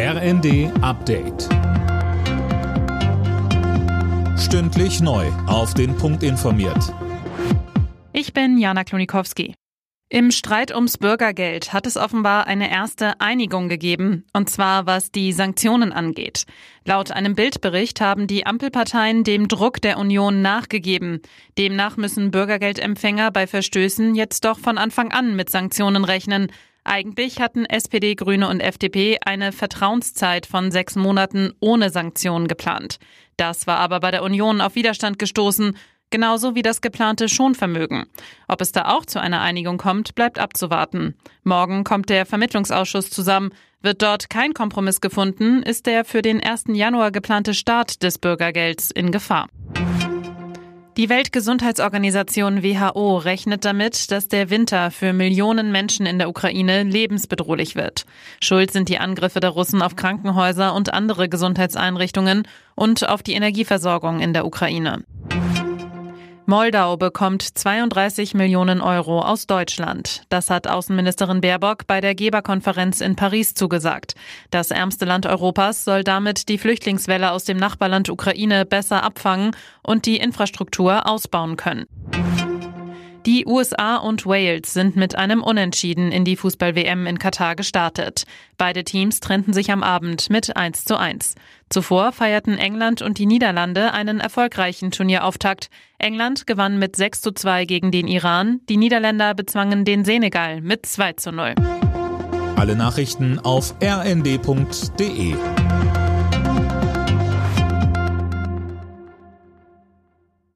RND Update. Stündlich neu. Auf den Punkt informiert. Ich bin Jana Klonikowski. Im Streit ums Bürgergeld hat es offenbar eine erste Einigung gegeben, und zwar was die Sanktionen angeht. Laut einem Bildbericht haben die Ampelparteien dem Druck der Union nachgegeben. Demnach müssen Bürgergeldempfänger bei Verstößen jetzt doch von Anfang an mit Sanktionen rechnen. Eigentlich hatten SPD, Grüne und FDP eine Vertrauenszeit von sechs Monaten ohne Sanktionen geplant. Das war aber bei der Union auf Widerstand gestoßen, genauso wie das geplante Schonvermögen. Ob es da auch zu einer Einigung kommt, bleibt abzuwarten. Morgen kommt der Vermittlungsausschuss zusammen. Wird dort kein Kompromiss gefunden, ist der für den 1. Januar geplante Start des Bürgergelds in Gefahr. Die Weltgesundheitsorganisation WHO rechnet damit, dass der Winter für Millionen Menschen in der Ukraine lebensbedrohlich wird. Schuld sind die Angriffe der Russen auf Krankenhäuser und andere Gesundheitseinrichtungen und auf die Energieversorgung in der Ukraine. Moldau bekommt 32 Millionen Euro aus Deutschland. Das hat Außenministerin Baerbock bei der Geberkonferenz in Paris zugesagt. Das ärmste Land Europas soll damit die Flüchtlingswelle aus dem Nachbarland Ukraine besser abfangen und die Infrastruktur ausbauen können. Die USA und Wales sind mit einem Unentschieden in die Fußball-WM in Katar gestartet. Beide Teams trennten sich am Abend mit 1 zu 1. Zuvor feierten England und die Niederlande einen erfolgreichen Turnierauftakt. England gewann mit 6 zu 2 gegen den Iran, die Niederländer bezwangen den Senegal mit 2 zu 0. Alle Nachrichten auf rnd.de